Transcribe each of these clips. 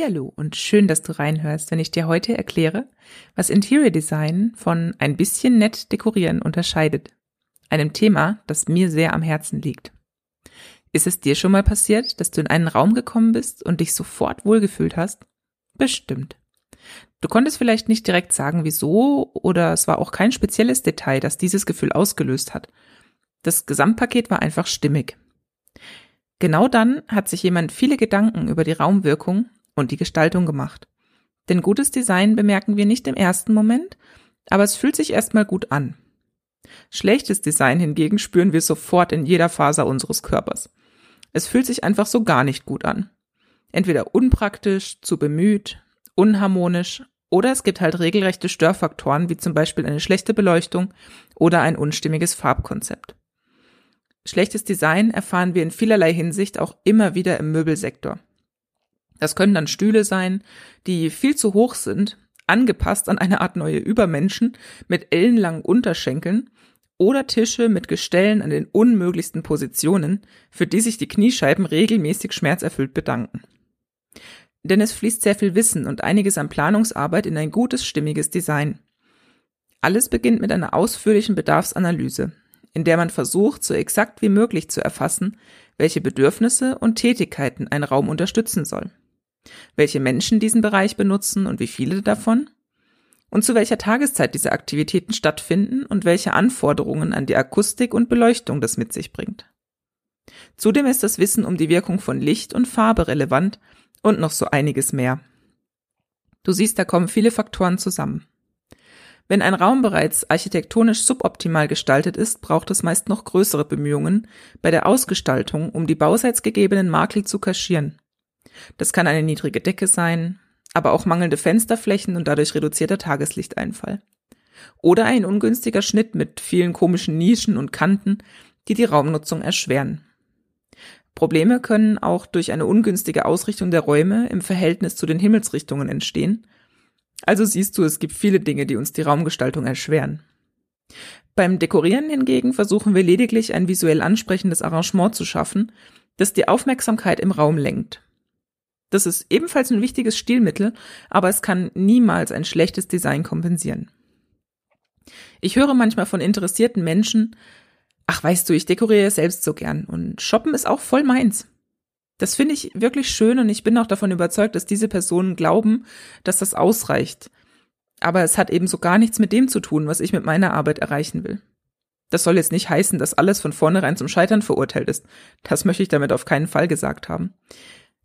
Hallihallo und schön, dass du reinhörst, wenn ich dir heute erkläre, was Interior Design von ein bisschen nett dekorieren unterscheidet. Einem Thema, das mir sehr am Herzen liegt. Ist es dir schon mal passiert, dass du in einen Raum gekommen bist und dich sofort wohlgefühlt hast? Bestimmt. Du konntest vielleicht nicht direkt sagen, wieso, oder es war auch kein spezielles Detail, das dieses Gefühl ausgelöst hat. Das Gesamtpaket war einfach stimmig. Genau dann hat sich jemand viele Gedanken über die Raumwirkung und die Gestaltung gemacht. Denn gutes Design bemerken wir nicht im ersten Moment, aber es fühlt sich erstmal gut an. Schlechtes Design hingegen spüren wir sofort in jeder Faser unseres Körpers. Es fühlt sich einfach so gar nicht gut an. Entweder unpraktisch, zu bemüht, unharmonisch oder es gibt halt regelrechte Störfaktoren wie zum Beispiel eine schlechte Beleuchtung oder ein unstimmiges Farbkonzept. Schlechtes Design erfahren wir in vielerlei Hinsicht auch immer wieder im Möbelsektor. Das können dann Stühle sein, die viel zu hoch sind, angepasst an eine Art neue Übermenschen mit ellenlangen Unterschenkeln oder Tische mit Gestellen an den unmöglichsten Positionen, für die sich die Kniescheiben regelmäßig schmerzerfüllt bedanken. Denn es fließt sehr viel Wissen und einiges an Planungsarbeit in ein gutes, stimmiges Design. Alles beginnt mit einer ausführlichen Bedarfsanalyse, in der man versucht, so exakt wie möglich zu erfassen, welche Bedürfnisse und Tätigkeiten ein Raum unterstützen soll welche Menschen diesen Bereich benutzen und wie viele davon, und zu welcher Tageszeit diese Aktivitäten stattfinden und welche Anforderungen an die Akustik und Beleuchtung das mit sich bringt. Zudem ist das Wissen um die Wirkung von Licht und Farbe relevant und noch so einiges mehr. Du siehst, da kommen viele Faktoren zusammen. Wenn ein Raum bereits architektonisch suboptimal gestaltet ist, braucht es meist noch größere Bemühungen bei der Ausgestaltung, um die bauseits gegebenen Makel zu kaschieren. Das kann eine niedrige Decke sein, aber auch mangelnde Fensterflächen und dadurch reduzierter Tageslichteinfall. Oder ein ungünstiger Schnitt mit vielen komischen Nischen und Kanten, die die Raumnutzung erschweren. Probleme können auch durch eine ungünstige Ausrichtung der Räume im Verhältnis zu den Himmelsrichtungen entstehen. Also siehst du, es gibt viele Dinge, die uns die Raumgestaltung erschweren. Beim Dekorieren hingegen versuchen wir lediglich ein visuell ansprechendes Arrangement zu schaffen, das die Aufmerksamkeit im Raum lenkt. Das ist ebenfalls ein wichtiges Stilmittel, aber es kann niemals ein schlechtes Design kompensieren. Ich höre manchmal von interessierten Menschen, ach weißt du, ich dekoriere selbst so gern und shoppen ist auch voll meins. Das finde ich wirklich schön und ich bin auch davon überzeugt, dass diese Personen glauben, dass das ausreicht. Aber es hat eben so gar nichts mit dem zu tun, was ich mit meiner Arbeit erreichen will. Das soll jetzt nicht heißen, dass alles von vornherein zum Scheitern verurteilt ist. Das möchte ich damit auf keinen Fall gesagt haben.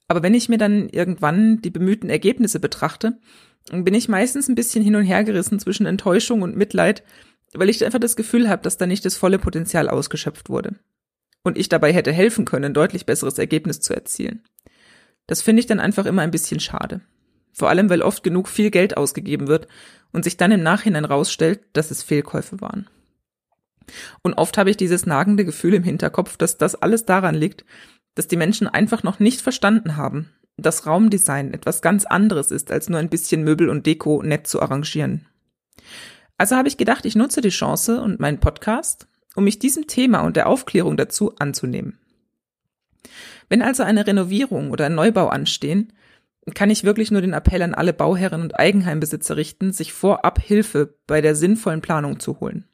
Aber wenn ich mir dann irgendwann die bemühten Ergebnisse betrachte, bin ich meistens ein bisschen hin und her gerissen zwischen Enttäuschung und Mitleid, weil ich einfach das Gefühl habe, dass da nicht das volle Potenzial ausgeschöpft wurde. Und ich dabei hätte helfen können, ein deutlich besseres Ergebnis zu erzielen. Das finde ich dann einfach immer ein bisschen schade. Vor allem, weil oft genug viel Geld ausgegeben wird und sich dann im Nachhinein rausstellt, dass es Fehlkäufe waren. Und oft habe ich dieses nagende Gefühl im Hinterkopf, dass das alles daran liegt, dass die Menschen einfach noch nicht verstanden haben, dass Raumdesign etwas ganz anderes ist, als nur ein bisschen Möbel und Deko nett zu arrangieren. Also habe ich gedacht, ich nutze die Chance und meinen Podcast, um mich diesem Thema und der Aufklärung dazu anzunehmen. Wenn also eine Renovierung oder ein Neubau anstehen, kann ich wirklich nur den Appell an alle Bauherren und Eigenheimbesitzer richten, sich vorab Hilfe bei der sinnvollen Planung zu holen.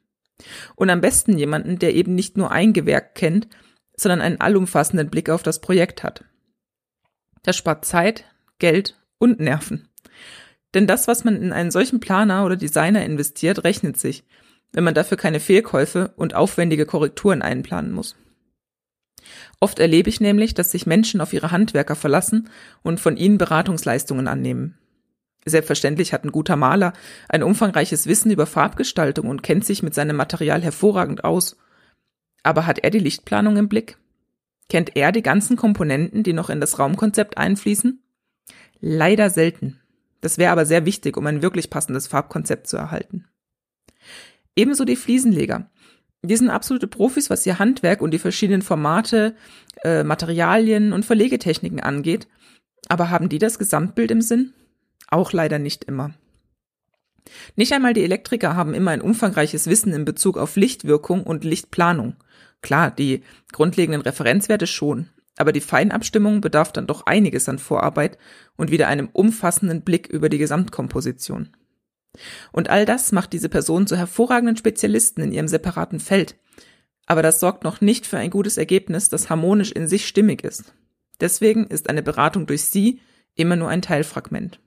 Und am besten jemanden, der eben nicht nur ein Gewerk kennt, sondern einen allumfassenden Blick auf das Projekt hat. Das spart Zeit, Geld und Nerven. Denn das, was man in einen solchen Planer oder Designer investiert, rechnet sich, wenn man dafür keine Fehlkäufe und aufwendige Korrekturen einplanen muss. Oft erlebe ich nämlich, dass sich Menschen auf ihre Handwerker verlassen und von ihnen Beratungsleistungen annehmen. Selbstverständlich hat ein guter Maler ein umfangreiches Wissen über Farbgestaltung und kennt sich mit seinem Material hervorragend aus. Aber hat er die Lichtplanung im Blick? Kennt er die ganzen Komponenten, die noch in das Raumkonzept einfließen? Leider selten. Das wäre aber sehr wichtig, um ein wirklich passendes Farbkonzept zu erhalten. Ebenso die Fliesenleger. Die sind absolute Profis, was ihr Handwerk und die verschiedenen Formate, äh, Materialien und Verlegetechniken angeht. Aber haben die das Gesamtbild im Sinn? Auch leider nicht immer. Nicht einmal die Elektriker haben immer ein umfangreiches Wissen in Bezug auf Lichtwirkung und Lichtplanung. Klar, die grundlegenden Referenzwerte schon, aber die Feinabstimmung bedarf dann doch einiges an Vorarbeit und wieder einem umfassenden Blick über die Gesamtkomposition. Und all das macht diese Person zu hervorragenden Spezialisten in ihrem separaten Feld. Aber das sorgt noch nicht für ein gutes Ergebnis, das harmonisch in sich stimmig ist. Deswegen ist eine Beratung durch Sie immer nur ein Teilfragment.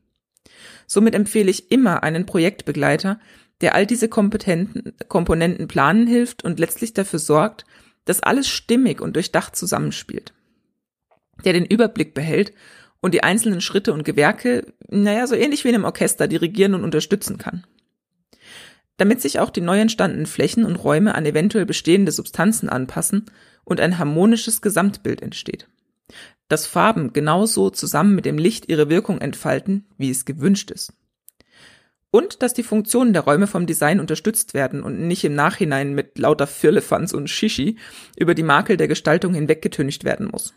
Somit empfehle ich immer einen Projektbegleiter, der all diese Komponenten planen hilft und letztlich dafür sorgt, dass alles stimmig und durchdacht zusammenspielt. Der den Überblick behält und die einzelnen Schritte und Gewerke, naja, so ähnlich wie in einem Orchester dirigieren und unterstützen kann. Damit sich auch die neu entstandenen Flächen und Räume an eventuell bestehende Substanzen anpassen und ein harmonisches Gesamtbild entsteht dass Farben genauso zusammen mit dem Licht ihre Wirkung entfalten, wie es gewünscht ist. Und dass die Funktionen der Räume vom Design unterstützt werden und nicht im Nachhinein mit lauter Firlefanz und Shishi über die Makel der Gestaltung hinweggetüncht werden muss.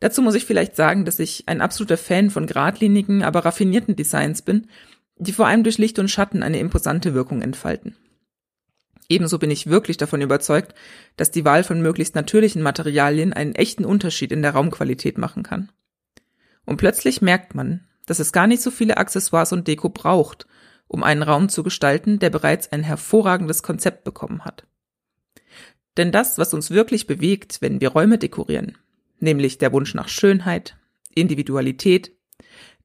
Dazu muss ich vielleicht sagen, dass ich ein absoluter Fan von geradlinigen, aber raffinierten Designs bin, die vor allem durch Licht und Schatten eine imposante Wirkung entfalten. Ebenso bin ich wirklich davon überzeugt, dass die Wahl von möglichst natürlichen Materialien einen echten Unterschied in der Raumqualität machen kann. Und plötzlich merkt man, dass es gar nicht so viele Accessoires und Deko braucht, um einen Raum zu gestalten, der bereits ein hervorragendes Konzept bekommen hat. Denn das, was uns wirklich bewegt, wenn wir Räume dekorieren, nämlich der Wunsch nach Schönheit, Individualität,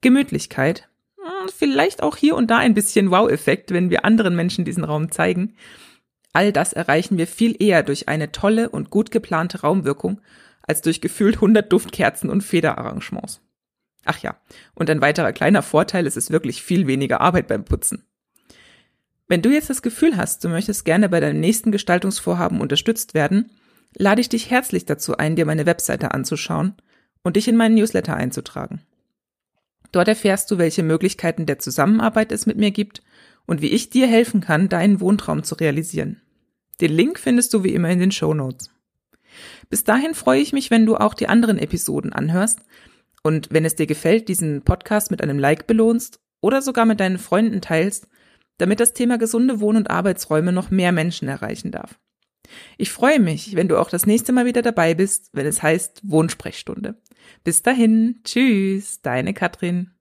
Gemütlichkeit, hm, vielleicht auch hier und da ein bisschen Wow-Effekt, wenn wir anderen Menschen diesen Raum zeigen, All das erreichen wir viel eher durch eine tolle und gut geplante Raumwirkung als durch gefühlt 100 Duftkerzen und Federarrangements. Ach ja, und ein weiterer kleiner Vorteil ist es wirklich viel weniger Arbeit beim Putzen. Wenn du jetzt das Gefühl hast, du möchtest gerne bei deinem nächsten Gestaltungsvorhaben unterstützt werden, lade ich dich herzlich dazu ein, dir meine Webseite anzuschauen und dich in meinen Newsletter einzutragen. Dort erfährst du, welche Möglichkeiten der Zusammenarbeit es mit mir gibt und wie ich dir helfen kann, deinen Wohntraum zu realisieren. Den Link findest du wie immer in den Show Notes. Bis dahin freue ich mich, wenn du auch die anderen Episoden anhörst und wenn es dir gefällt, diesen Podcast mit einem Like belohnst oder sogar mit deinen Freunden teilst, damit das Thema gesunde Wohn- und Arbeitsräume noch mehr Menschen erreichen darf. Ich freue mich, wenn du auch das nächste Mal wieder dabei bist, wenn es heißt Wohnsprechstunde. Bis dahin, tschüss, deine Katrin.